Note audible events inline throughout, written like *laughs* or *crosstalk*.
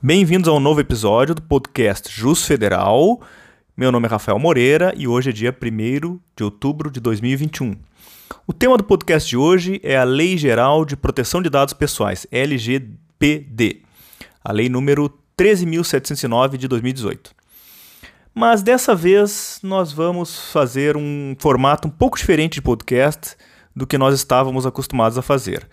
Bem-vindos a um novo episódio do podcast Jus Federal. Meu nome é Rafael Moreira e hoje é dia 1 de outubro de 2021. O tema do podcast de hoje é a Lei Geral de Proteção de Dados Pessoais, LGPD, a lei número 13.709 de 2018. Mas dessa vez nós vamos fazer um formato um pouco diferente de podcast do que nós estávamos acostumados a fazer.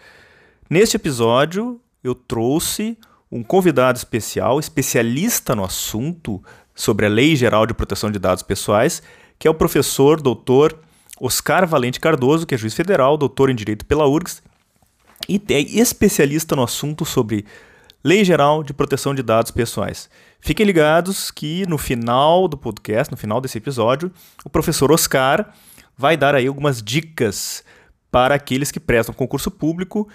Neste episódio, eu trouxe um convidado especial, especialista no assunto sobre a Lei Geral de Proteção de Dados Pessoais, que é o professor doutor Oscar Valente Cardoso, que é juiz federal, doutor em Direito pela URGS, e é especialista no assunto sobre Lei Geral de Proteção de Dados Pessoais. Fiquem ligados que no final do podcast, no final desse episódio, o professor Oscar vai dar aí algumas dicas para aqueles que prestam concurso público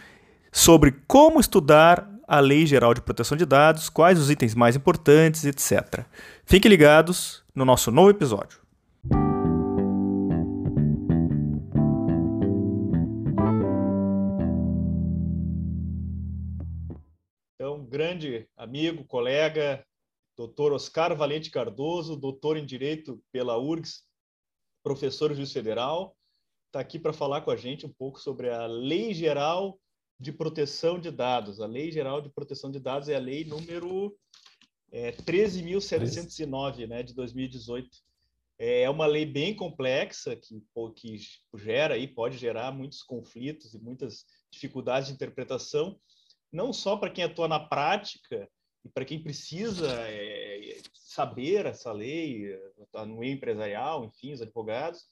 sobre como estudar a Lei Geral de Proteção de Dados, quais os itens mais importantes, etc. Fiquem ligados no nosso novo episódio. Então, grande amigo, colega, doutor Oscar Valente Cardoso, doutor em Direito pela URGS, professor juiz federal, está aqui para falar com a gente um pouco sobre a Lei Geral de Proteção de Dados. A Lei Geral de Proteção de Dados é a lei número é, 13.709, né, de 2018. É uma lei bem complexa que, que gera e pode gerar muitos conflitos e muitas dificuldades de interpretação, não só para quem atua na prática e para quem precisa é, saber essa lei tá no empresarial, enfim, os advogados,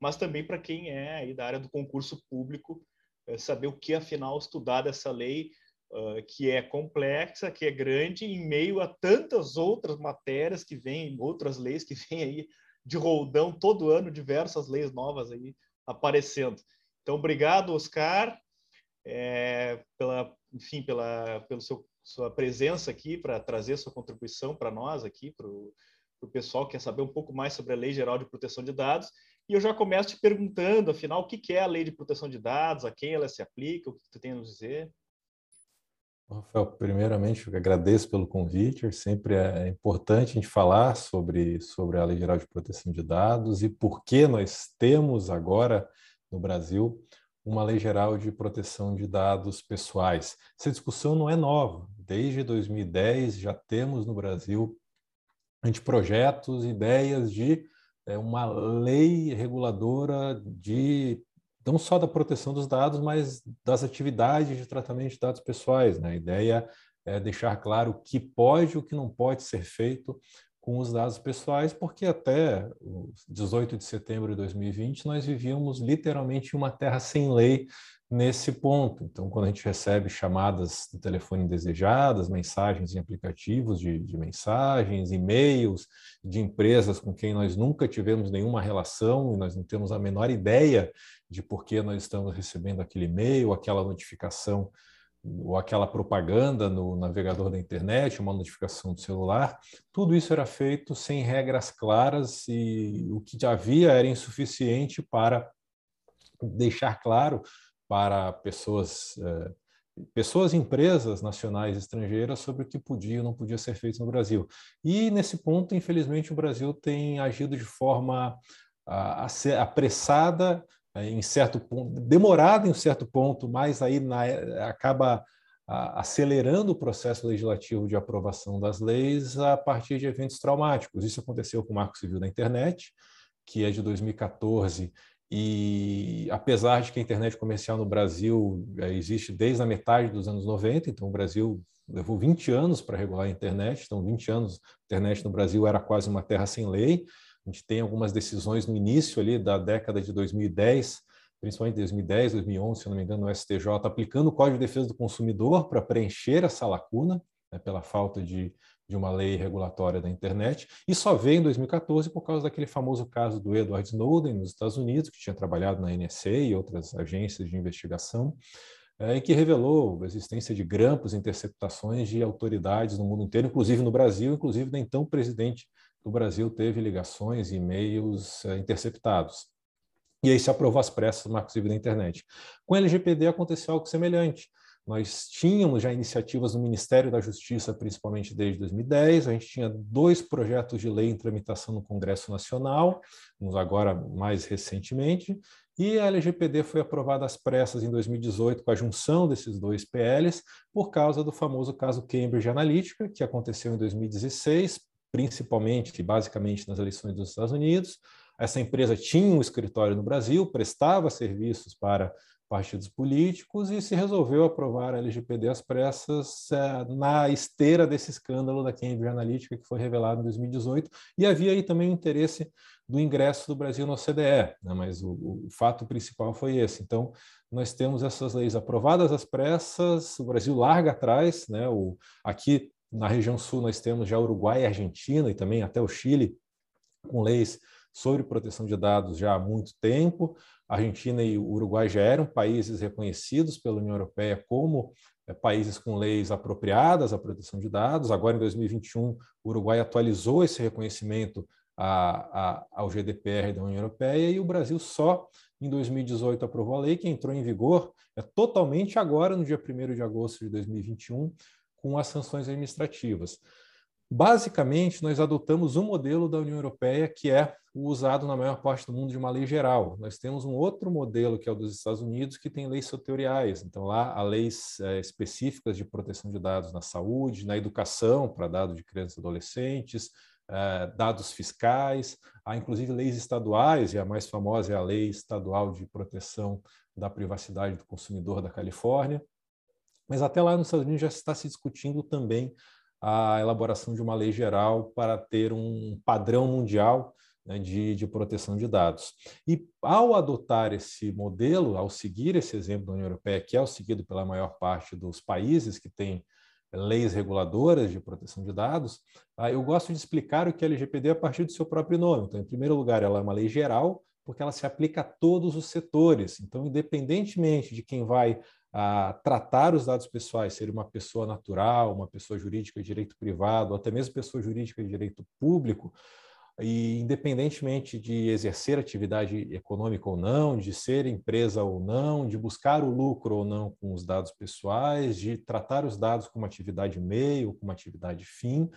mas também para quem é da área do concurso público é saber o que, afinal, estudar dessa lei, uh, que é complexa, que é grande, em meio a tantas outras matérias que vêm, outras leis que *laughs* vêm aí de roldão todo ano, diversas leis novas aí aparecendo. Então, obrigado, Oscar, é, pela, enfim, pela, pelo seu sua presença aqui para trazer sua contribuição para nós aqui, para o pessoal que quer saber um pouco mais sobre a Lei Geral de Proteção de Dados. E eu já começo te perguntando, afinal, o que é a lei de proteção de dados, a quem ela se aplica, o que tu tem a nos dizer? Rafael, primeiramente, eu agradeço pelo convite. Sempre é importante a gente falar sobre, sobre a Lei Geral de Proteção de Dados e por que nós temos agora no Brasil uma Lei Geral de Proteção de Dados Pessoais. Essa discussão não é nova. Desde 2010 já temos no Brasil anteprojetos, ideias de uma lei reguladora de não só da proteção dos dados, mas das atividades de tratamento de dados pessoais. Né? A ideia é deixar claro o que pode e o que não pode ser feito com os dados pessoais, porque até 18 de setembro de 2020 nós vivíamos literalmente uma terra sem lei nesse ponto. Então, quando a gente recebe chamadas de telefone indesejadas, mensagens em aplicativos de, de mensagens, e-mails de empresas com quem nós nunca tivemos nenhuma relação e nós não temos a menor ideia de por que nós estamos recebendo aquele e-mail, aquela notificação ou aquela propaganda no navegador da internet, uma notificação do celular, tudo isso era feito sem regras claras e o que havia era insuficiente para deixar claro para pessoas, eh, pessoas, empresas nacionais e estrangeiras sobre o que podia ou não podia ser feito no Brasil. E nesse ponto, infelizmente, o Brasil tem agido de forma apressada, eh, em certo ponto, demorada em um certo ponto, mas aí na, acaba acelerando o processo legislativo de aprovação das leis a partir de eventos traumáticos. Isso aconteceu com o Marco Civil da Internet, que é de 2014 e apesar de que a internet comercial no Brasil é, existe desde a metade dos anos 90, então o Brasil levou 20 anos para regular a internet, então 20 anos a internet no Brasil era quase uma terra sem lei. A gente tem algumas decisões no início ali da década de 2010, principalmente 2010, 2011, se não me engano, no STJ, aplicando o Código de Defesa do Consumidor para preencher essa lacuna, né, pela falta de, de uma lei regulatória da internet, e só veio em 2014 por causa daquele famoso caso do Edward Snowden nos Estados Unidos, que tinha trabalhado na NSA e outras agências de investigação, é, que revelou a existência de grampos interceptações de autoridades no mundo inteiro, inclusive no Brasil, inclusive da então presidente do Brasil teve ligações e e-mails é, interceptados. E aí se aprovou as pressas do Marco Civil da Internet. Com o LGPD aconteceu algo semelhante. Nós tínhamos já iniciativas no Ministério da Justiça, principalmente desde 2010. A gente tinha dois projetos de lei em tramitação no Congresso Nacional, agora mais recentemente, e a LGPD foi aprovada às pressas em 2018 com a junção desses dois PLs, por causa do famoso caso Cambridge Analytica, que aconteceu em 2016, principalmente e basicamente nas eleições dos Estados Unidos. Essa empresa tinha um escritório no Brasil, prestava serviços para partidos políticos e se resolveu aprovar a LGPD às pressas é, na esteira desse escândalo da Cambridge Analytica que foi revelado em 2018 e havia aí também o interesse do ingresso do Brasil no OCDE, né? mas o, o, fato principal foi esse. Então, nós temos essas leis aprovadas às pressas, o Brasil larga atrás, né? o, aqui na região sul nós temos já Uruguai e Argentina e também até o Chile com leis sobre proteção de dados já há muito tempo. Argentina e o Uruguai já eram países reconhecidos pela União Europeia como é, países com leis apropriadas à proteção de dados. Agora, em 2021, o Uruguai atualizou esse reconhecimento a, a, ao GDPR da União Europeia e o Brasil só em 2018 aprovou a lei que entrou em vigor é totalmente agora, no dia 1 de agosto de 2021, com as sanções administrativas. Basicamente, nós adotamos um modelo da União Europeia que é o usado na maior parte do mundo de uma lei geral. Nós temos um outro modelo, que é o dos Estados Unidos, que tem leis setoriais. Então, lá há leis é, específicas de proteção de dados na saúde, na educação, para dados de crianças e adolescentes, é, dados fiscais, há inclusive leis estaduais, e a mais famosa é a Lei Estadual de Proteção da Privacidade do Consumidor da Califórnia. Mas até lá nos Estados Unidos já está se discutindo também a elaboração de uma lei geral para ter um padrão mundial né, de, de, proteção de dados. E ao adotar esse modelo, ao seguir esse exemplo da União Europeia, que é o seguido pela maior parte dos países que têm leis reguladoras de proteção de dados, ah, eu gosto de explicar o que é LGPD a partir do seu próprio nome. Então, em primeiro lugar, ela é uma lei geral, porque ela se aplica a todos os setores. Então, independentemente de quem vai a tratar os dados pessoais, ser uma pessoa natural, uma pessoa jurídica de direito privado, até mesmo pessoa jurídica de direito público, e independentemente de exercer atividade econômica ou não, de ser empresa ou não, de buscar o lucro ou não com os dados pessoais, de tratar os dados como atividade meio, como atividade fim,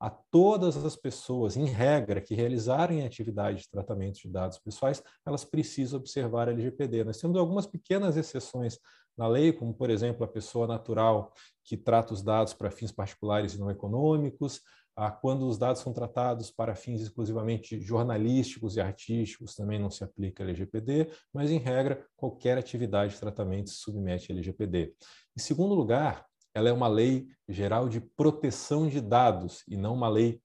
a todas as pessoas, em regra, que realizarem atividade de tratamento de dados pessoais, elas precisam observar a LGPD. Nós temos algumas pequenas exceções na lei, como, por exemplo, a pessoa natural que trata os dados para fins particulares e não econômicos, a quando os dados são tratados para fins exclusivamente jornalísticos e artísticos, também não se aplica LGPD, mas, em regra, qualquer atividade de tratamento se submete a LGPD. Em segundo lugar, ela é uma lei geral de proteção de dados e não uma lei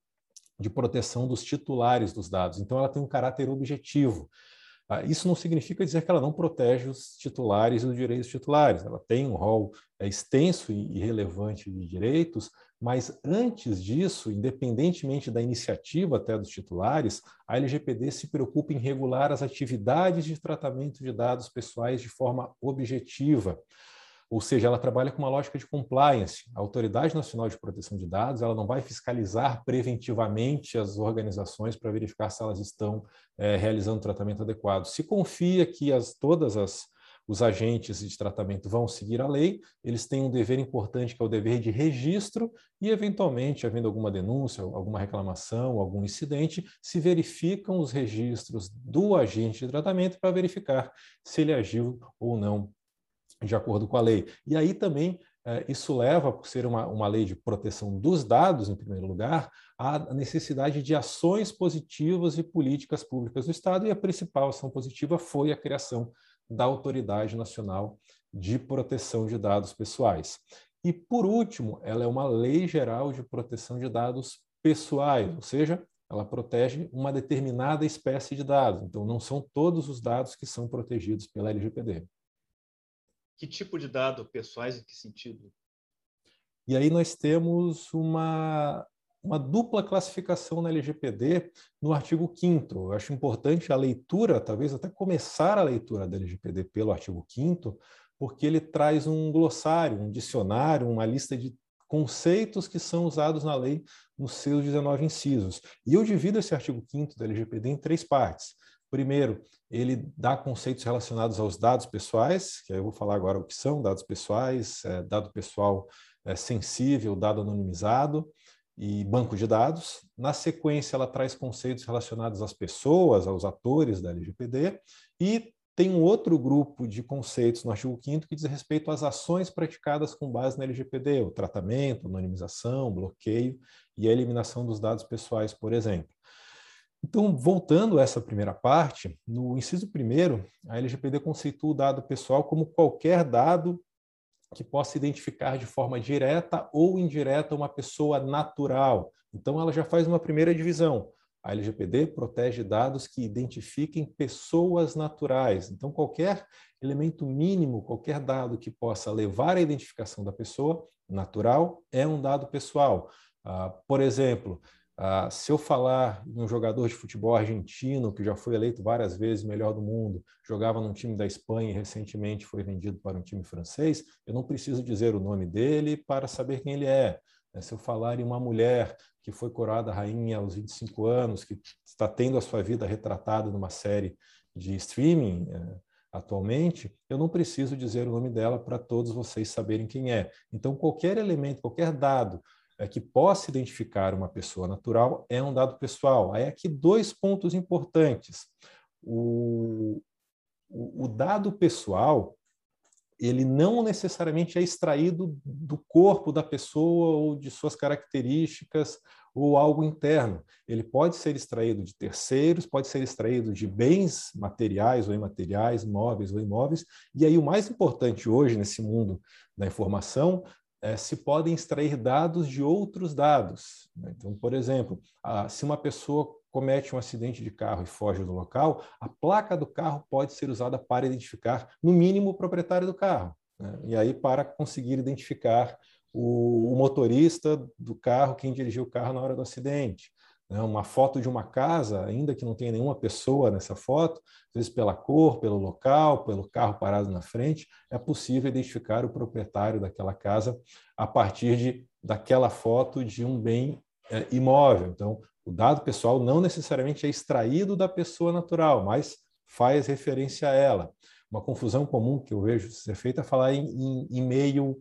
de proteção dos titulares dos dados. Então, ela tem um caráter objetivo. Ah, isso não significa dizer que ela não protege os titulares e os direitos titulares. Ela tem um rol é, extenso e relevante de direitos, mas antes disso, independentemente da iniciativa até dos titulares, a LGPD se preocupa em regular as atividades de tratamento de dados pessoais de forma objetiva. Ou seja, ela trabalha com uma lógica de compliance. A Autoridade Nacional de Proteção de Dados ela não vai fiscalizar preventivamente as organizações para verificar se elas estão é, realizando tratamento adequado. Se confia que as, todas as os agentes de tratamento vão seguir a lei, eles têm um dever importante que é o dever de registro e, eventualmente, havendo alguma denúncia, alguma reclamação, algum incidente, se verificam os registros do agente de tratamento para verificar se ele agiu ou não de acordo com a lei. E aí também eh, isso leva, por ser uma, uma lei de proteção dos dados, em primeiro lugar, à necessidade de ações positivas e políticas públicas do Estado, e a principal ação positiva foi a criação da Autoridade Nacional de Proteção de Dados Pessoais. E, por último, ela é uma lei geral de proteção de dados pessoais, ou seja, ela protege uma determinada espécie de dados. Então, não são todos os dados que são protegidos pela LGPD. Que tipo de dados pessoais, em que sentido? E aí nós temos uma, uma dupla classificação na LGPD no artigo 5 Eu acho importante a leitura, talvez até começar a leitura da LGPD pelo artigo 5 porque ele traz um glossário, um dicionário, uma lista de conceitos que são usados na lei nos seus 19 incisos. E eu divido esse artigo 5 da LGPD em três partes. Primeiro, ele dá conceitos relacionados aos dados pessoais, que eu vou falar agora o que são dados pessoais, é, dado pessoal é, sensível, dado anonimizado e banco de dados. Na sequência, ela traz conceitos relacionados às pessoas, aos atores da LGPD, e tem um outro grupo de conceitos no artigo 5 que diz respeito às ações praticadas com base na LGPD, o tratamento, anonimização, bloqueio e a eliminação dos dados pessoais, por exemplo. Então, voltando a essa primeira parte, no inciso primeiro, a LGPD conceitua o dado pessoal como qualquer dado que possa identificar de forma direta ou indireta uma pessoa natural. Então, ela já faz uma primeira divisão. A LGPD protege dados que identifiquem pessoas naturais. Então, qualquer elemento mínimo, qualquer dado que possa levar à identificação da pessoa natural é um dado pessoal. Uh, por exemplo, uh, se eu falar em um jogador de futebol argentino que já foi eleito várias vezes melhor do mundo, jogava num time da Espanha e recentemente foi vendido para um time francês, eu não preciso dizer o nome dele para saber quem ele é. Né? Se eu falar em uma mulher que foi coroada rainha aos 25 anos, que está tendo a sua vida retratada numa série de streaming é, atualmente, eu não preciso dizer o nome dela para todos vocês saberem quem é. Então, qualquer elemento, qualquer dado é, que possa identificar uma pessoa natural é um dado pessoal. Aí aqui dois pontos importantes. O, o, o dado pessoal ele não necessariamente é extraído do corpo da pessoa ou de suas características ou algo interno. Ele pode ser extraído de terceiros, pode ser extraído de bens materiais ou imateriais, móveis ou imóveis. E aí o mais importante hoje nesse mundo da informação é, se podem extrair dados de outros dados. Né? Então, por exemplo, se uma pessoa comete um acidente de carro e foge do local, a placa do carro pode ser usada para identificar, no mínimo, o proprietário do carro. Né? E aí, para conseguir identificar o, o, motorista do carro, quem dirigiu o carro na hora do acidente. Né? Uma foto de uma casa, ainda que não tenha nenhuma pessoa nessa foto, às vezes pela cor, pelo local, pelo carro parado na frente, é possível identificar o proprietário daquela casa a partir de, daquela foto de um bem é, imóvel. Então, o dado pessoal não necessariamente é extraído da pessoa natural, mas faz referência a ela. Uma confusão comum que eu vejo ser feita é falar em, em, em meio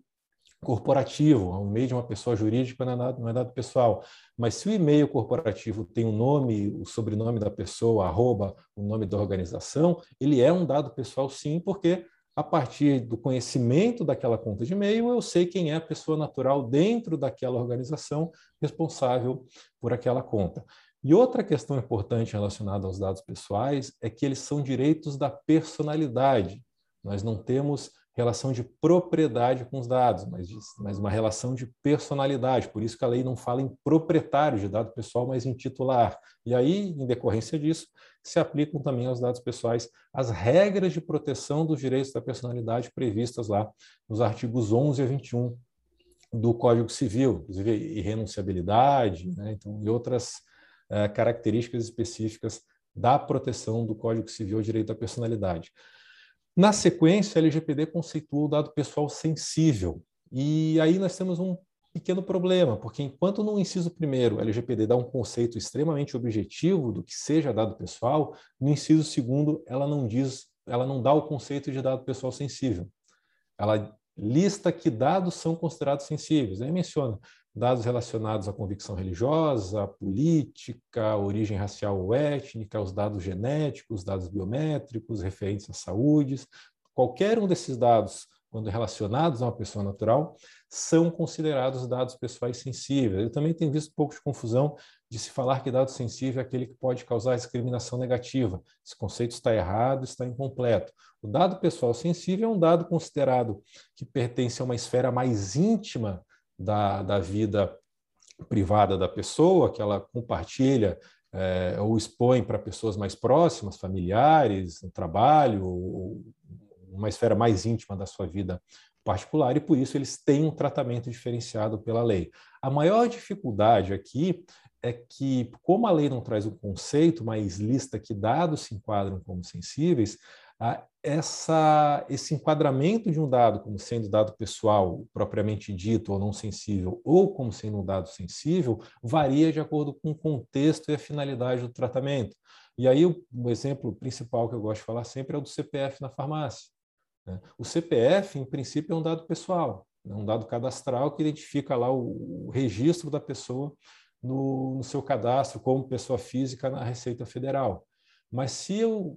corporativo, um e-mail de uma pessoa jurídica não é, não é dado pessoal. Mas se o e-mail corporativo tem o nome, o sobrenome da pessoa, arroba, o nome da organização, ele é um dado pessoal sim, porque a partir do conhecimento daquela conta de e-mail, eu sei quem é a pessoa natural dentro daquela organização responsável por aquela conta. E outra questão importante relacionada aos dados pessoais é que eles são direitos da personalidade. Nós não temos relação de propriedade com os dados, mas, mas uma relação de personalidade. Por isso que a lei não fala em proprietário de dado pessoal, mas em titular. E aí, em decorrência disso, se aplicam também aos dados pessoais as regras de proteção dos direitos da personalidade previstas lá nos artigos 11 a 21 do Código Civil, inclusive irrenunciabilidade, né? então, e outras uh, características específicas da proteção do Código Civil ao direito da personalidade. Na sequência, a LGPD conceitua o dado pessoal sensível. E aí nós temos um pequeno problema, porque enquanto no inciso primeiro a LGPD dá um conceito extremamente objetivo do que seja dado pessoal, no inciso segundo ela não diz, ela não dá o conceito de dado pessoal sensível. Ela lista que dados são considerados sensíveis. Aí menciona dados relacionados à convicção religiosa, política, origem racial ou étnica, os dados genéticos, dados biométricos, referentes à saúde. Qualquer um desses dados, quando relacionados a uma pessoa natural, são considerados dados pessoais sensíveis. Eu também tenho visto um pouco de confusão de se falar que dado sensível é aquele que pode causar discriminação negativa. Esse conceito está errado, está incompleto. O dado pessoal sensível é um dado considerado que pertence a uma esfera mais íntima da, da vida privada da pessoa, que ela compartilha é, ou expõe para pessoas mais próximas, familiares, no trabalho, uma esfera mais íntima da sua vida particular, e por isso eles têm um tratamento diferenciado pela lei. A maior dificuldade aqui é que, como a lei não traz um conceito, mas lista que dados se enquadram como sensíveis, essa, esse enquadramento de um dado como sendo dado pessoal propriamente dito ou não sensível, ou como sendo um dado sensível, varia de acordo com o contexto e a finalidade do tratamento. E aí, o, o exemplo principal que eu gosto de falar sempre é o do CPF na farmácia. Né? O CPF, em princípio, é um dado pessoal, é um dado cadastral que identifica lá o, o registro da pessoa no, no seu cadastro como pessoa física na Receita Federal. Mas se eu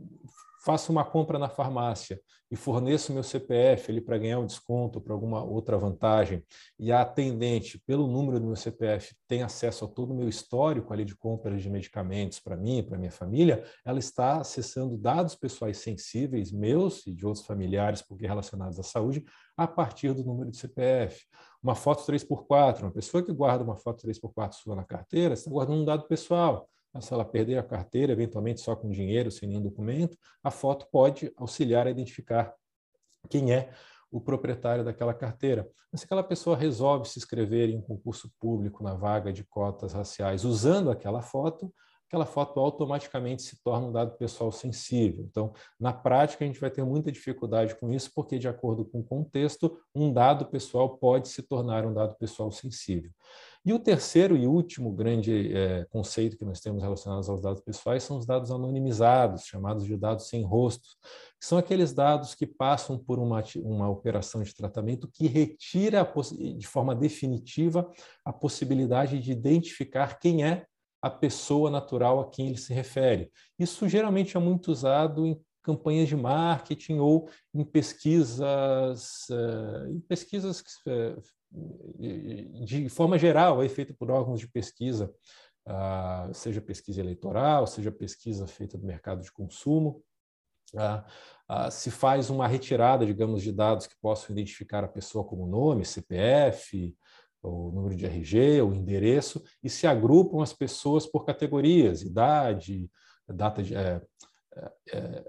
faço uma compra na farmácia e forneço meu CPF para ganhar um desconto, para alguma outra vantagem, e a atendente, pelo número do meu CPF, tem acesso a todo o meu histórico ali de compras de medicamentos para mim e para minha família, ela está acessando dados pessoais sensíveis, meus e de outros familiares, porque relacionados à saúde, a partir do número de CPF. Uma foto 3x4, uma pessoa que guarda uma foto 3x4 sua na carteira, está guardando um dado pessoal se ela perder a carteira, eventualmente só com dinheiro, sem nenhum documento, a foto pode auxiliar a identificar quem é o proprietário daquela carteira. Mas se aquela pessoa resolve se inscrever em um concurso público na vaga de cotas raciais usando aquela foto, aquela foto automaticamente se torna um dado pessoal sensível. Então, na prática, a gente vai ter muita dificuldade com isso, porque, de acordo com o contexto, um dado pessoal pode se tornar um dado pessoal sensível. E o terceiro e último grande é, conceito que nós temos relacionados aos dados pessoais são os dados anonimizados, chamados de dados sem rostos, que são aqueles dados que passam por uma, uma operação de tratamento que retira de forma definitiva a possibilidade de identificar quem é a pessoa natural a quem ele se refere. Isso geralmente é muito usado em campanhas de marketing ou em pesquisas, uh, em pesquisas uh, de forma geral, é feita por órgãos de pesquisa, uh, seja pesquisa eleitoral, seja pesquisa feita do mercado de consumo. Uh, se faz uma retirada, digamos, de dados que possam identificar a pessoa como nome, CPF, o número de RG, o endereço, e se agrupam as pessoas por categorias, idade, data de, é, é,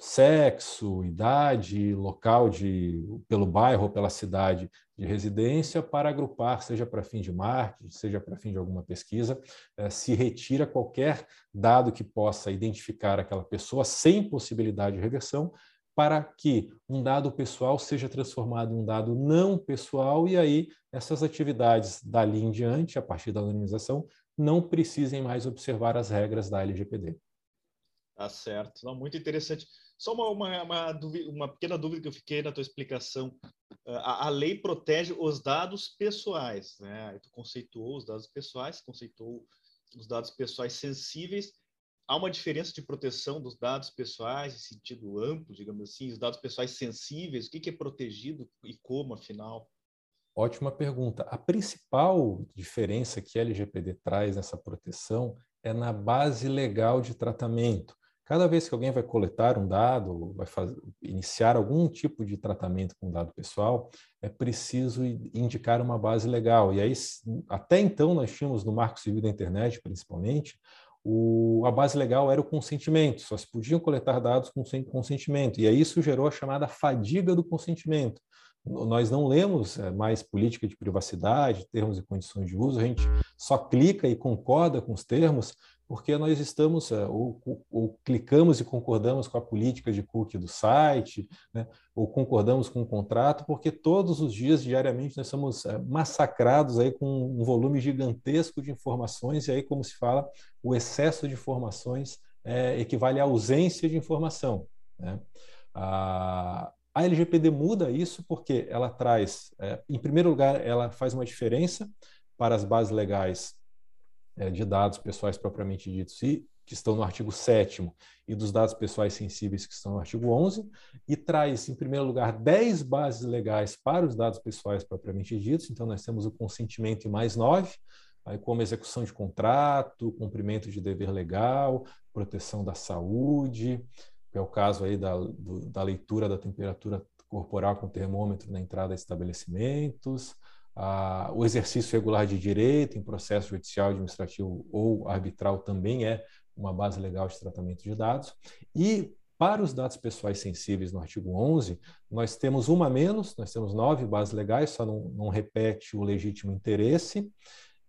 sexo, idade, local de pelo bairro ou pela cidade de residência para agrupar, seja para fim de marketing, seja para fim de alguma pesquisa, eh, se retira qualquer dado que possa identificar aquela pessoa sem possibilidade de reversão, para que um dado pessoal seja transformado em um dado não pessoal e aí essas atividades dali em diante, a partir da anonimização, não precisem mais observar as regras da LGPD. Tá certo. Não, muito interessante. Só uma, uma, uma, dúvida, uma, pequena dúvida que eu fiquei na tua explicação. A, a, lei protege os dados pessoais, né? Tu conceituou os dados pessoais, conceitou os dados pessoais sensíveis. Há uma diferença de proteção dos dados pessoais em sentido amplo, digamos assim, os dados pessoais sensíveis, o que, é protegido e como, afinal? Ótima pergunta. A principal diferença que a LGPD traz nessa proteção é na base legal de tratamento. Cada vez que alguém vai coletar um dado, vai fazer, iniciar algum tipo de tratamento com dado pessoal, é preciso indicar uma base legal. E aí, até então, nós tínhamos no Marco Civil da Internet, principalmente, o, a base legal era o consentimento, só se podiam coletar dados com consentimento. E aí isso gerou a chamada fadiga do consentimento. Nós não lemos é, mais política de privacidade, termos e condições de uso, a gente só clica e concorda com os termos porque nós estamos, é, ou, ou, clicamos e concordamos com a política de cookie do site, né? ou concordamos com o contrato, porque todos os dias, diariamente, nós somos é, massacrados aí com um volume gigantesco de informações, e aí, como se fala, o excesso de informações é, equivale à ausência de informação. Né? A, a LGPD muda isso porque ela traz, é, em primeiro lugar, ela faz uma diferença para as bases legais de dados pessoais propriamente ditos e que estão no artigo 7 e dos dados pessoais sensíveis que estão no artigo 11 e traz, em primeiro lugar, 10 bases legais para os dados pessoais propriamente ditos. Então, nós temos o consentimento em mais nove, aí como execução de contrato, cumprimento de dever legal, proteção da saúde, que é o caso aí da, do, da leitura da temperatura corporal com termômetro na entrada de estabelecimentos, o exercício regular de direito em processo judicial, administrativo ou arbitral também é uma base legal de tratamento de dados. E para os dados pessoais sensíveis no artigo 11, nós temos uma menos, nós temos nove bases legais, só não, não repete o legítimo interesse.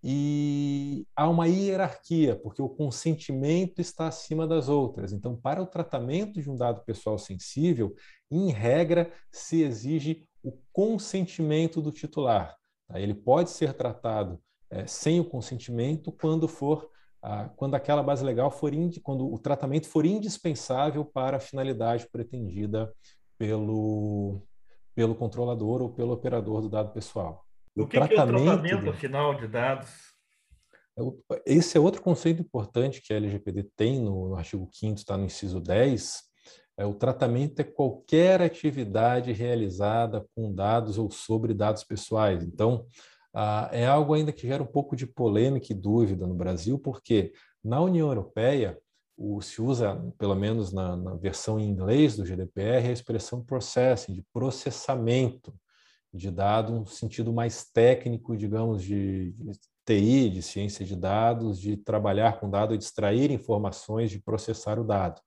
e há uma hierarquia, porque o consentimento está acima das outras. Então, para o tratamento de um dado pessoal sensível, em regra, se exige o consentimento do titular. Tá? Ele pode ser tratado é, sem o consentimento quando for ah, quando aquela base legal for quando o tratamento for indispensável para a finalidade pretendida pelo pelo controlador ou pelo operador do dado pessoal. O, o que, tratamento, que é o tratamento final de dados? É esse é outro conceito importante que a LGPD tem no, no artigo 5 está no inciso 10. É, o tratamento é qualquer atividade realizada com dados ou sobre dados pessoais. Então, é algo ainda que gera um pouco de polêmica e dúvida no Brasil, porque na União Europeia se usa, pelo menos na, na, versão em inglês do GDPR, a expressão processing, de processamento de dado, um sentido mais técnico, digamos, de, de TI, de ciência de dados, de trabalhar com dado, de extrair informações, de processar o dado.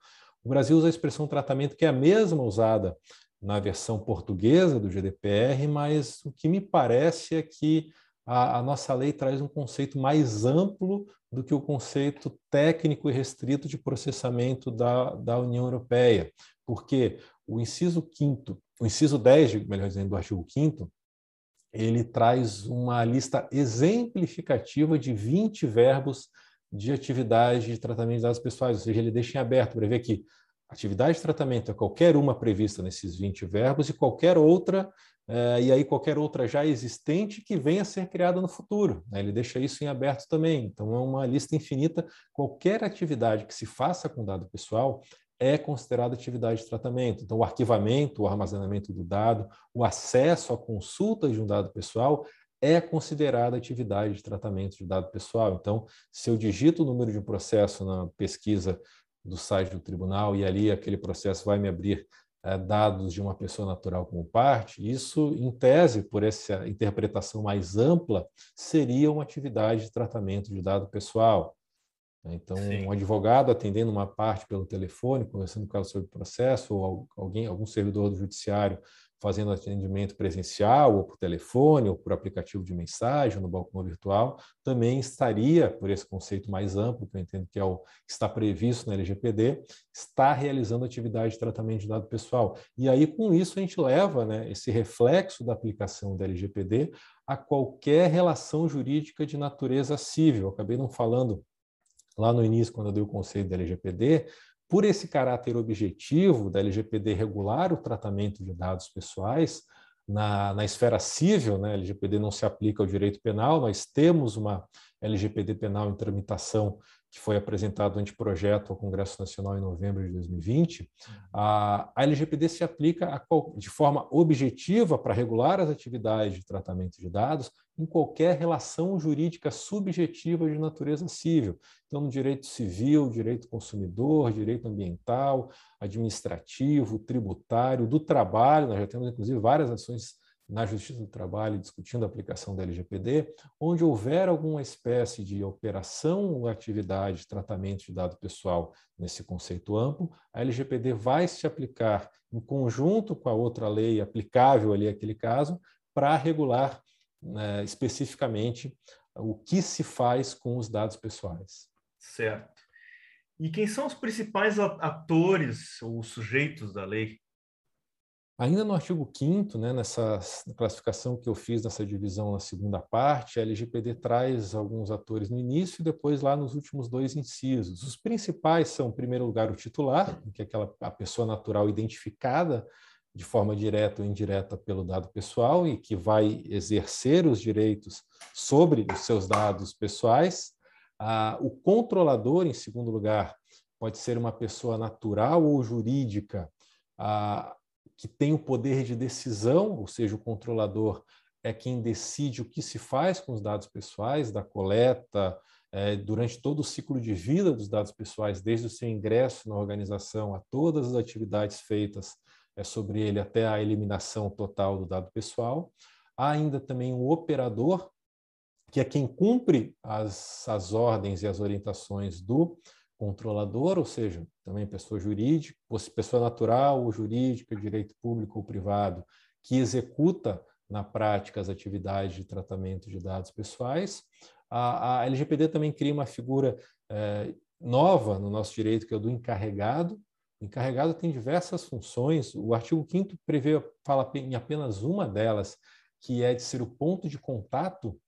O Brasil usa a expressão tratamento, que é a mesma usada na versão portuguesa do GDPR, mas o que me parece é que a, a, nossa lei traz um conceito mais amplo do que o conceito técnico e restrito de processamento da, da União Europeia, porque o inciso 5 o inciso 10, melhor dizendo, do artigo 5 ele traz uma lista exemplificativa de 20 verbos de atividade de tratamento de dados pessoais, ou seja, ele deixa em aberto para ver que atividade de tratamento é qualquer uma prevista nesses 20 verbos e qualquer outra, eh, e aí qualquer outra já existente que venha a ser criada no futuro. Né? Ele deixa isso em aberto também. Então, é uma lista infinita. Qualquer atividade que se faça com dado pessoal é considerada atividade de tratamento. Então, o arquivamento, o armazenamento do dado, o acesso à consulta de um dado pessoal é considerada atividade de tratamento de dado pessoal. Então, se eu digito o número de um processo na pesquisa do site do tribunal e ali aquele processo vai me abrir é, dados de uma pessoa natural como parte, isso, em tese, por essa interpretação mais ampla, seria uma atividade de tratamento de dado pessoal. Então, Sim. um advogado atendendo uma parte pelo telefone, conversando com ela sobre o processo, ou alguém, algum servidor do judiciário fazendo atendimento presencial, ou por telefone, ou por aplicativo de mensagem, no balcão virtual, também estaria, por esse conceito mais amplo, que eu entendo que é o que está previsto na LGPD, está realizando atividade de tratamento de dado pessoal. E aí, com isso, a gente leva né, esse reflexo da aplicação da LGPD a qualquer relação jurídica de natureza civil. Eu acabei não falando lá no início, quando eu dei o conceito da LGPD, por esse caráter objetivo da LGPD regular o tratamento de dados pessoais, na, na esfera civil, né, LGPD não se aplica ao direito penal, nós temos uma LGPD penal em tramitação que foi apresentado anteprojeto ao Congresso Nacional em novembro de 2020, a, a LGPD se aplica a, de forma objetiva para regular as atividades de tratamento de dados em qualquer relação jurídica subjetiva de natureza civil. Então, no direito civil, direito consumidor, direito ambiental, administrativo, tributário, do trabalho, nós já temos inclusive várias ações na Justiça do Trabalho discutindo a aplicação da LGPD, onde houver alguma espécie de operação ou atividade de tratamento de dado pessoal nesse conceito amplo, a LGPD vai se aplicar em conjunto com a outra lei aplicável ali àquele caso para regular né, especificamente o que se faz com os dados pessoais. Certo. E quem são os principais atores ou sujeitos da lei? Ainda no artigo 5 né, nessa classificação que eu fiz nessa divisão na segunda parte, a LGPD traz alguns atores no início e depois lá nos últimos dois incisos. Os principais são, em primeiro lugar, o titular, que é aquela a pessoa natural identificada de forma direta ou indireta pelo dado pessoal e que vai exercer os direitos sobre os seus dados pessoais. Ah, o controlador, em segundo lugar, pode ser uma pessoa natural ou jurídica ah, que tem o poder de decisão, ou seja, o controlador é quem decide o que se faz com os dados pessoais, da coleta, é, durante todo o ciclo de vida dos dados pessoais, desde o seu ingresso na organização a todas as atividades feitas é, sobre ele até a eliminação total do dado pessoal. Há ainda também o operador, que é quem cumpre as, as ordens e as orientações do controlador, ou seja, também pessoa jurídica, pessoa natural ou jurídica, direito público ou privado, que executa na prática as atividades de tratamento de dados pessoais. A, a LGPD também cria uma figura é, nova no nosso direito, que é o do encarregado. O encarregado tem diversas funções. O artigo 5 prevê, fala em apenas uma delas, que é de ser o ponto de contato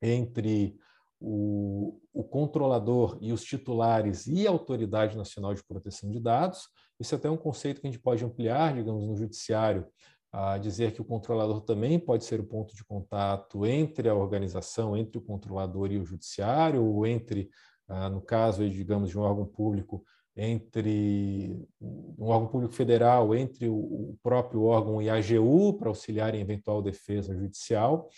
entre o, o, controlador e os titulares e a Autoridade Nacional de Proteção de Dados. Isso é até um conceito que a gente pode ampliar, digamos, no judiciário, a dizer que o controlador também pode ser o ponto de contato entre a organização, entre o controlador e o judiciário, ou entre, ah, no caso, digamos, de um órgão público, entre um órgão público federal, entre o próprio órgão e a AGU para auxiliar em eventual defesa judicial.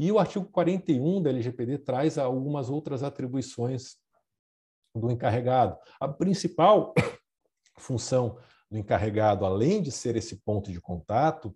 E o artigo 41 da LGPD traz algumas outras atribuições do encarregado. A principal *coughs* função do encarregado, além de ser esse ponto de contato,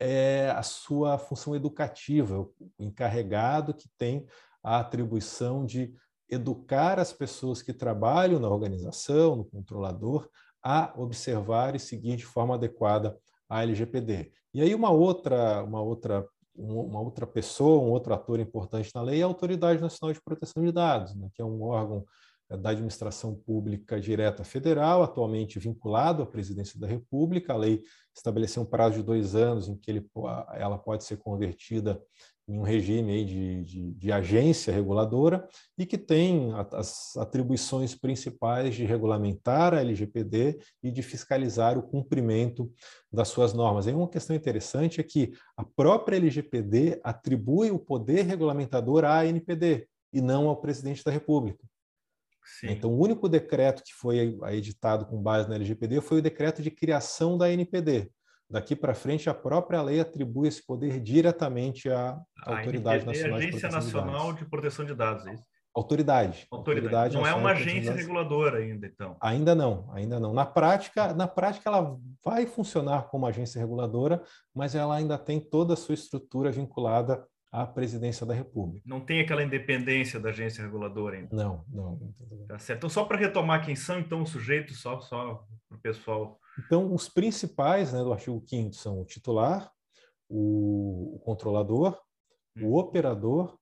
é a sua função educativa, o encarregado que tem a atribuição de educar as pessoas que trabalham na organização, no controlador, a observar e seguir de forma adequada a LGPD. E aí uma outra, uma outra uma outra pessoa, um outro ator importante na lei é a Autoridade Nacional de Proteção de Dados, né, que é um órgão eh, da administração pública direta federal, atualmente vinculado à presidência da República. A lei estabeleceu um prazo de dois anos em que ele, ela pode ser convertida em um regime de, de, de, agência reguladora e que tem as atribuições principais de regulamentar a LGPD e de fiscalizar o cumprimento das suas normas. E uma questão interessante é que a própria LGPD atribui o poder regulamentador à ANPD e não ao presidente da República. Sim. Então, o único decreto que foi editado com base na LGPD foi o decreto de criação da ANPD. Daqui para frente, a própria lei atribui esse poder diretamente à a Autoridade Nacional Agência de Proteção Nacional de, Proteção de Dados, é isso? Autoridade. Autoridade. Autoridade não é uma agência reguladora ainda, então. Ainda não, ainda não. Na prática, na prática, ela vai funcionar como agência reguladora, mas ela ainda tem toda a sua estrutura vinculada à presidência da República. Não tem aquela independência da agência reguladora ainda. Não, não. Tá certo. Então, só para retomar quem são, então, os sujeitos, só, só para o pessoal então, os principais né, do artigo 5 são o titular, o, o controlador, o hum. operador,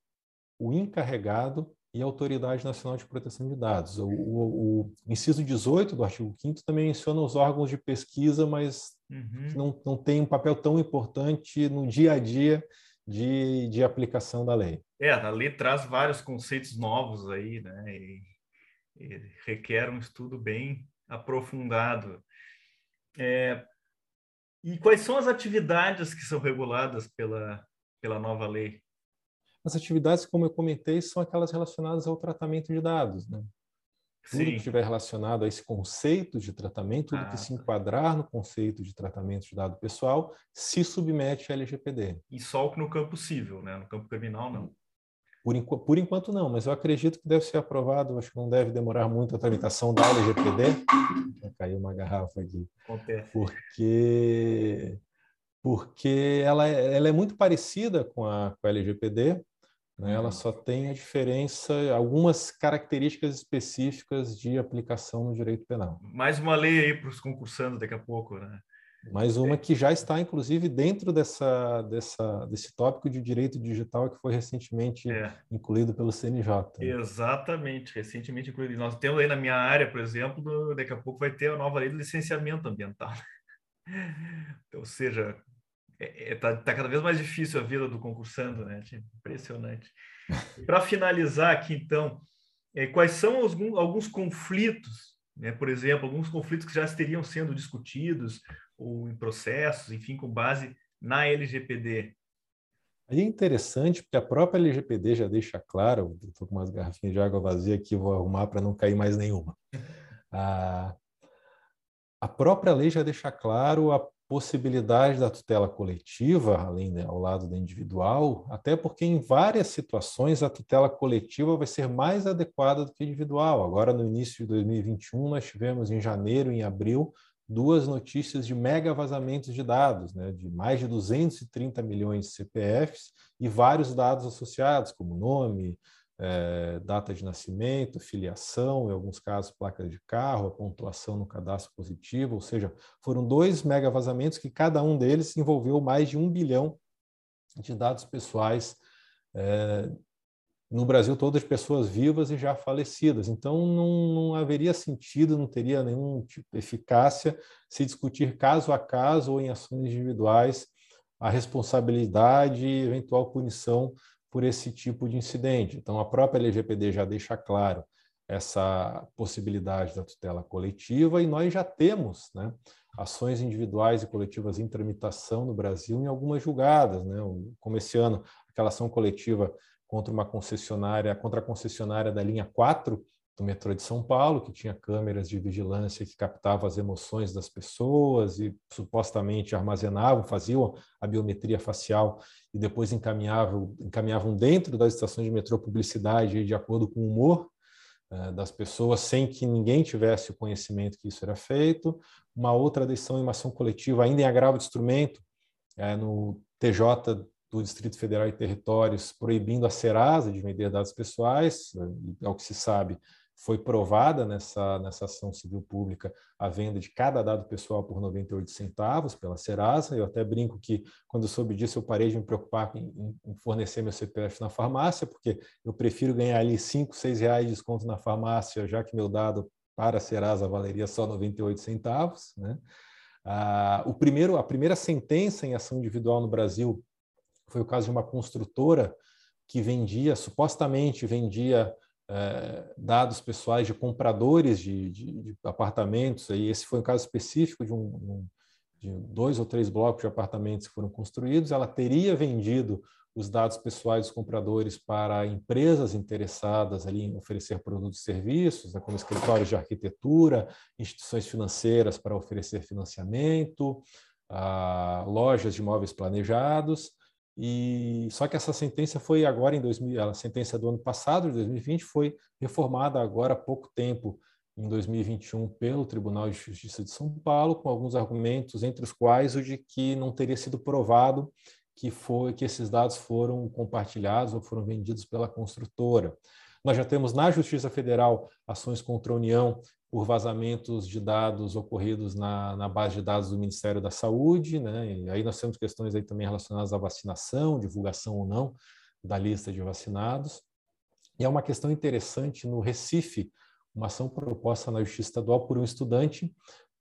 o encarregado e a Autoridade Nacional de Proteção de Dados. O, o, o inciso 18 do artigo 5 também menciona os órgãos de pesquisa, mas uhum. não, não tem um papel tão importante no dia a dia de, de aplicação da lei. É, a lei traz vários conceitos novos aí, né? E, e requer um estudo bem aprofundado. É, e quais são as atividades que são reguladas pela, pela nova lei? As atividades, como eu comentei, são aquelas relacionadas ao tratamento de dados. Né? Tudo Sim. que estiver relacionado a esse conceito de tratamento, tudo ah, que se tá. enquadrar no conceito de tratamento de dado pessoal, se submete à LGPD. E só no campo civil, né? no campo criminal, não. Por, enqu por enquanto não, mas eu acredito que deve ser aprovado, acho que não deve demorar muito a tramitação da LGPD. Caiu uma garrafa aqui. Acontece. Porque, porque ela, é, ela é muito parecida com a, com a LGPD, né? ela uhum. só tem a diferença, algumas características específicas de aplicação no direito penal. Mais uma lei aí para os concursantes daqui a pouco, né? Mais uma que já está, inclusive, dentro dessa, dessa, desse tópico de direito digital que foi recentemente é. incluído pelo CNJ. Exatamente, recentemente incluído. Nós temos aí na minha área, por exemplo, daqui a pouco vai ter a nova lei do licenciamento ambiental. *laughs* Ou seja, está é, é, tá, tá cada vez mais difícil a vida do concursando, né? Impressionante. *laughs* Para finalizar aqui, então, é, quais são alguns, alguns conflitos, né? por exemplo, alguns conflitos que já estariam sendo discutidos ou em processos, enfim, com base na LGPD? Aí é interessante, porque a própria LGPD já deixa claro, estou com umas garrafinhas de água vazia aqui, vou arrumar para não cair mais nenhuma. A, *laughs* a própria lei já deixa claro a possibilidade da tutela coletiva, além de, ao lado da individual, até porque em várias situações a tutela coletiva vai ser mais adequada do que individual. Agora, no início de 2021, nós tivemos em janeiro, em abril, duas notícias de mega vazamentos de dados, né, de mais de 230 milhões de CPFs e vários dados associados, como nome, é, data de nascimento, filiação, em alguns casos placa de carro, a pontuação no cadastro positivo, ou seja, foram dois mega vazamentos que cada um deles envolveu mais de um bilhão de dados pessoais é, no Brasil todas pessoas vivas e já falecidas. Então, não, não haveria sentido, não teria nenhuma tipo, eficácia se discutir caso a caso ou em ações individuais a responsabilidade e eventual punição por esse tipo de incidente. Então, a própria LGPD já deixa claro essa possibilidade da tutela coletiva e nós já temos né, ações individuais e coletivas em tramitação no Brasil em algumas julgadas, né, como esse ano, aquela ação coletiva contra uma concessionária, contra a concessionária da linha 4 do metrô de São Paulo, que tinha câmeras de vigilância que captavam as emoções das pessoas e supostamente armazenavam, faziam a biometria facial e depois encaminhavam, encaminhavam dentro das estações de metrô publicidade de acordo com o humor uh, das pessoas, sem que ninguém tivesse o conhecimento que isso era feito. Uma outra decisão em uma ação coletiva, ainda em agravo de instrumento, uh, no TJ do Distrito Federal e Territórios proibindo a Serasa de vender dados pessoais, ao que se sabe, foi provada nessa, nessa ação civil pública a venda de cada dado pessoal por 98 centavos pela Serasa. Eu até brinco que, quando eu soube disso, eu parei de me preocupar em, em fornecer meu CPF na farmácia, porque eu prefiro ganhar ali 5, 6 reais de desconto na farmácia, já que meu dado para a Serasa valeria só 98 centavos. Né? Ah, o primeiro, a primeira sentença em ação individual no Brasil foi o caso de uma construtora que vendia, supostamente vendia é, dados pessoais de compradores de, de, de, apartamentos. E esse foi um caso específico de, um, de dois ou três blocos de apartamentos que foram construídos. Ela teria vendido os dados pessoais dos compradores para empresas interessadas ali em oferecer produtos e serviços, né, como escritórios de arquitetura, instituições financeiras para oferecer financiamento, ah, lojas de imóveis planejados. E só que essa sentença foi agora em 2000, a sentença do ano passado, de 2020, foi reformada agora há pouco tempo, em 2021, pelo Tribunal de Justiça de São Paulo, com alguns argumentos, entre os quais o de que não teria sido provado que foi que esses dados foram compartilhados ou foram vendidos pela construtora. Nós já temos na Justiça Federal ações contra a União por vazamentos de dados ocorridos na, na, base de dados do Ministério da Saúde, né? E aí nós temos questões aí também relacionadas à vacinação, divulgação ou não da lista de vacinados. E é uma questão interessante no Recife, uma ação proposta na Justiça Estadual por um estudante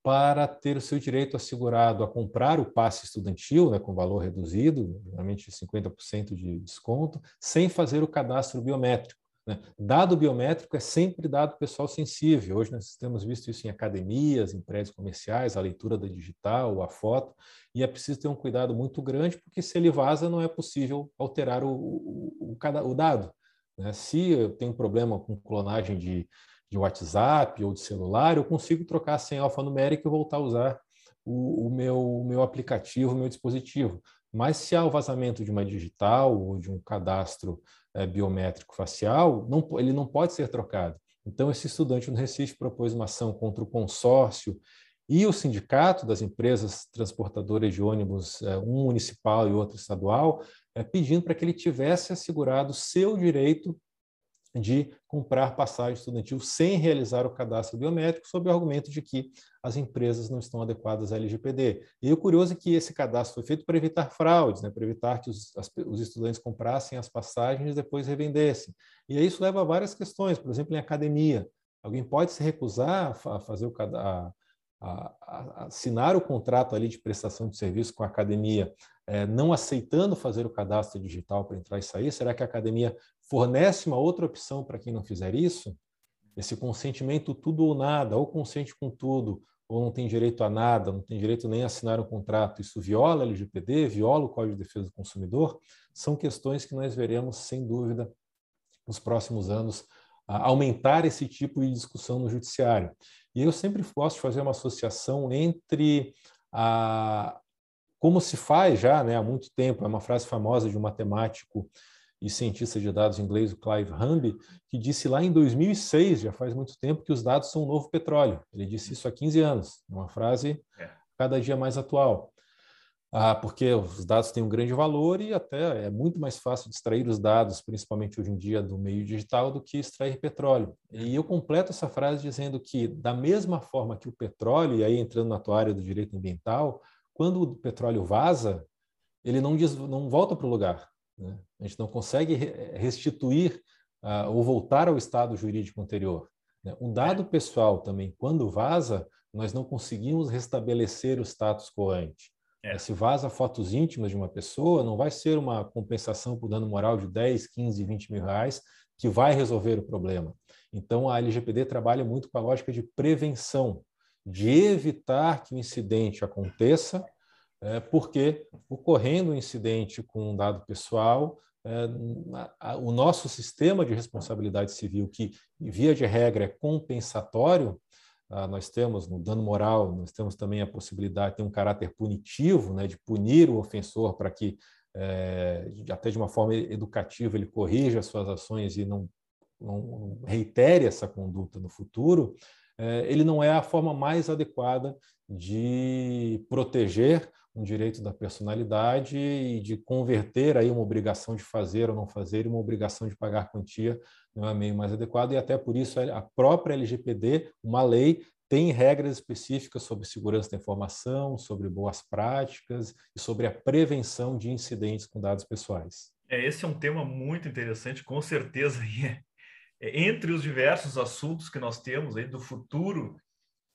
para ter o seu direito assegurado a comprar o passe estudantil, né, com valor reduzido, geralmente 50% de desconto, sem fazer o cadastro biométrico. Né? Dado biométrico é sempre dado pessoal sensível. Hoje nós temos visto isso em academias, em prédios comerciais, a leitura da digital, a foto, e é preciso ter um cuidado muito grande, porque se ele vaza, não é possível alterar o, o, o, o dado. Né? Se eu tenho problema com clonagem de, de WhatsApp ou de celular, eu consigo trocar a senha alfanumérica e voltar a usar o, o, meu, o meu aplicativo, o meu dispositivo. Mas se há o vazamento de uma digital ou de um cadastro é, biométrico facial, não, ele não pode ser trocado. Então, esse estudante no Recife propôs uma ação contra o consórcio e o sindicato das empresas transportadoras de ônibus, é, um municipal e outro estadual, é, pedindo para que ele tivesse assegurado seu direito de comprar passagem estudantil sem realizar o cadastro biométrico, sob o argumento de que as empresas não estão adequadas à LGPD. E o curioso é que esse cadastro foi feito para evitar fraudes, né, para evitar que os, as, os estudantes comprassem as passagens e depois revendessem. E aí isso leva a várias questões, por exemplo, em academia. Alguém pode se recusar a fazer o a, a, a assinar o contrato ali de prestação de serviço com a academia, é, não aceitando fazer o cadastro digital para entrar e sair? Será que a academia fornece uma outra opção para quem não fizer isso? Esse consentimento tudo ou nada, ou consente com tudo, ou não tem direito a nada, não tem direito nem a assinar um contrato, isso viola a LGPD, viola o Código de Defesa do Consumidor, são questões que nós veremos, sem dúvida, nos próximos anos, aumentar esse tipo de discussão no judiciário. E eu sempre gosto de fazer uma associação entre a, como se faz já né, há muito tempo, é uma frase famosa de um matemático e cientista de dados inglês, o Clive Humby, que disse lá em 2006, já faz muito tempo, que os dados são o novo petróleo. Ele disse isso há 15 anos, uma frase é. cada dia mais atual. Ah, porque os dados têm um grande valor e até é muito mais fácil extrair os dados, principalmente hoje em dia do meio digital, do que extrair petróleo. E eu completo essa frase dizendo que, da mesma forma que o petróleo, e aí entrando na tua área do direito ambiental, quando o petróleo vaza, ele não, diz, não volta para o lugar. Né? A gente não consegue restituir uh, ou voltar ao estado jurídico anterior. Né? Um dado pessoal também, quando vaza, nós não conseguimos restabelecer o status quo ante. É. Se vaza fotos íntimas de uma pessoa, não vai ser uma compensação por dano moral de 10, 15, 20 mil reais que vai resolver o problema. Então, a LGPD trabalha muito com a lógica de prevenção, de evitar que o incidente aconteça, é, porque ocorrendo um incidente com um dado pessoal, é, o nosso sistema de responsabilidade civil, que via de regra é compensatório, ah, nós temos no dano moral, nós temos também a possibilidade de ter um caráter punitivo, né, de punir o ofensor para que, é, até de uma forma educativa, ele corrija as suas ações e não, não reitere essa conduta no futuro, é, ele não é a forma mais adequada de proteger um direito da personalidade e de converter aí uma obrigação de fazer ou não fazer uma obrigação de pagar quantia não é meio mais adequado e até por isso a própria LGPD, uma lei, tem regras específicas sobre segurança da informação, sobre boas práticas e sobre a prevenção de incidentes com dados pessoais. É, esse é um tema muito interessante, com certeza. É, entre os diversos assuntos que nós temos aí do futuro,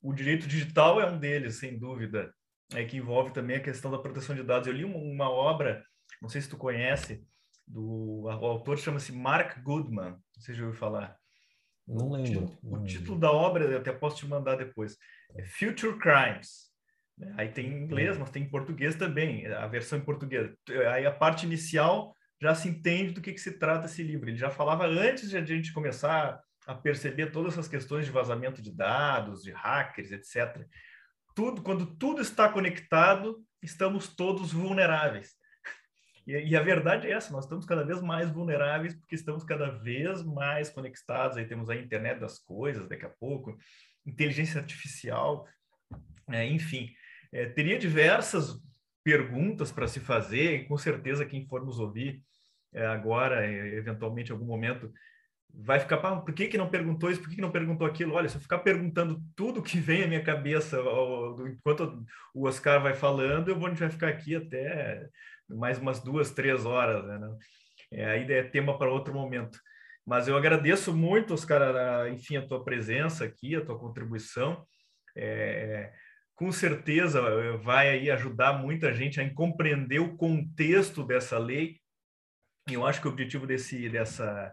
o direito digital é um deles, sem dúvida, é, que envolve também a questão da proteção de dados. Eu li uma, uma obra, não sei se tu conhece, do o autor chama-se Mark Goodman, não sei se já ouviu falar. Não lembro. O, título, o título da obra, eu até posso te mandar depois, é Future Crimes. Né? Aí tem em inglês, mas tem em português também, a versão em português. Aí a parte inicial já se entende do que, que se trata esse livro. Ele já falava antes de a gente começar a perceber todas essas questões de vazamento de dados, de hackers, etc. Tudo, quando tudo está conectado, estamos todos vulneráveis. E, e, a verdade é essa, nós estamos cada vez mais vulneráveis porque estamos cada vez mais conectados. Aí temos a internet das coisas daqui a pouco, inteligência artificial, é, enfim. É, teria diversas perguntas para se fazer, e com certeza quem for nos ouvir é, agora, é, eventualmente, em algum momento, vai ficar, ah, por que, que não perguntou isso, por que, que não perguntou aquilo? Olha, se eu ficar perguntando tudo que vem à minha cabeça enquanto o Oscar vai falando, eu vou, a gente vai ficar aqui até mais umas duas, três horas, né? É, aí é tema para outro momento. Mas eu agradeço muito, Oscar, enfim, a tua presença aqui, a tua contribuição. É, com certeza vai aí ajudar muita gente a compreender o contexto dessa lei. Eu acho que o objetivo desse, dessa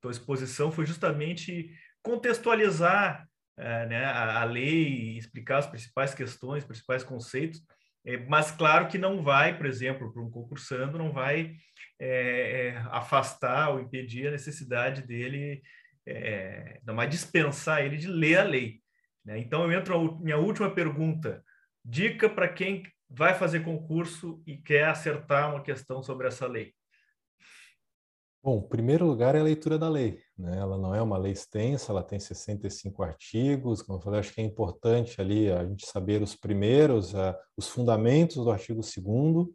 tua exposição foi justamente contextualizar é, né, a, a lei, explicar as principais questões, principais conceitos, é, mas claro que não vai, por exemplo, para um concursando, não vai é, é, afastar ou impedir a necessidade dele, é, não vai dispensar ele de ler a lei. Né? Então, eu entro na minha última pergunta. Dica para quem vai fazer concurso e quer acertar uma questão sobre essa lei. Bom, em primeiro lugar é a leitura da lei. Né? Ela não é uma lei extensa, ela tem 65 artigos. Como eu falei, acho que é importante ali a gente saber os primeiros, os fundamentos do artigo 2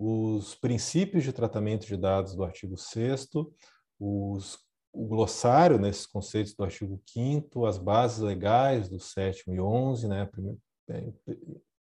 os princípios de tratamento de dados do artigo 6 os o glossário nesses conceitos do artigo 5 as bases legais do 7 e 11, né? É,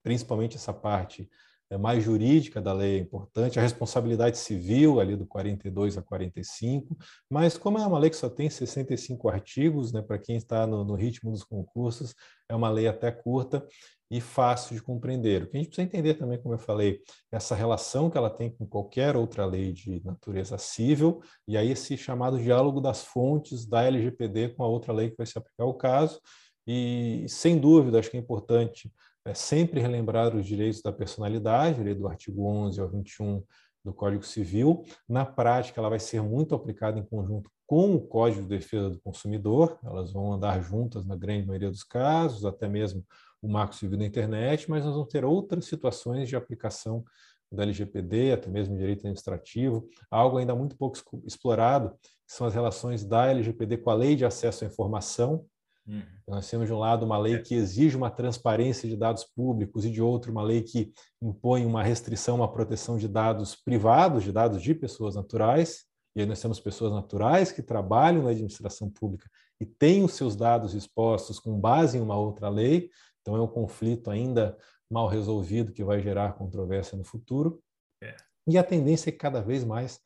principalmente essa parte mais jurídica da lei é importante, a responsabilidade civil ali do 42 a 45, mas como é uma lei que só tem 65 artigos, né, para quem está no, no, ritmo dos concursos, é uma lei até curta e fácil de compreender. O que a gente precisa entender também, como eu falei, essa relação que ela tem com qualquer outra lei de natureza civil, e aí esse chamado diálogo das fontes da LGPD com a outra lei que vai se aplicar ao caso, e sem dúvida, acho que é importante é sempre relembrar os direitos da personalidade, lei do artigo 11 ao 21 do Código Civil. Na prática, ela vai ser muito aplicada em conjunto com o Código de Defesa do Consumidor, elas vão andar juntas na grande maioria dos casos, até mesmo o Marco Civil da Internet, mas nós vamos ter outras situações de aplicação da LGPD, até mesmo direito administrativo, algo ainda muito pouco explorado, que são as relações da LGPD com a Lei de Acesso à Informação, Uhum. Nós temos, de um lado, uma lei é. que exige uma transparência de dados públicos e, de outro, uma lei que impõe uma restrição, uma proteção de dados privados, de dados de pessoas naturais. E aí nós temos pessoas naturais que trabalham na administração pública e têm os seus dados expostos com base em uma outra lei. Então, é um conflito ainda mal resolvido que vai gerar controvérsia no futuro. É. E a tendência é que cada vez mais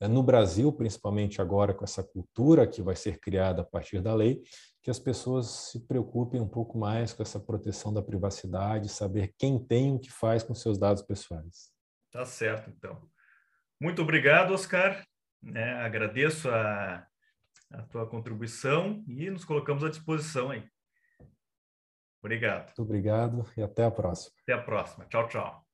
é, no Brasil, principalmente agora com essa cultura que vai ser criada a partir da lei, que as pessoas se preocupem um pouco mais com essa proteção da privacidade, saber quem tem o que faz com seus dados pessoais. Tá certo, então. Muito obrigado, Oscar. É, agradeço a, a tua contribuição e nos colocamos à disposição aí. Obrigado. Muito obrigado e até a próxima. Até a próxima. Tchau, tchau.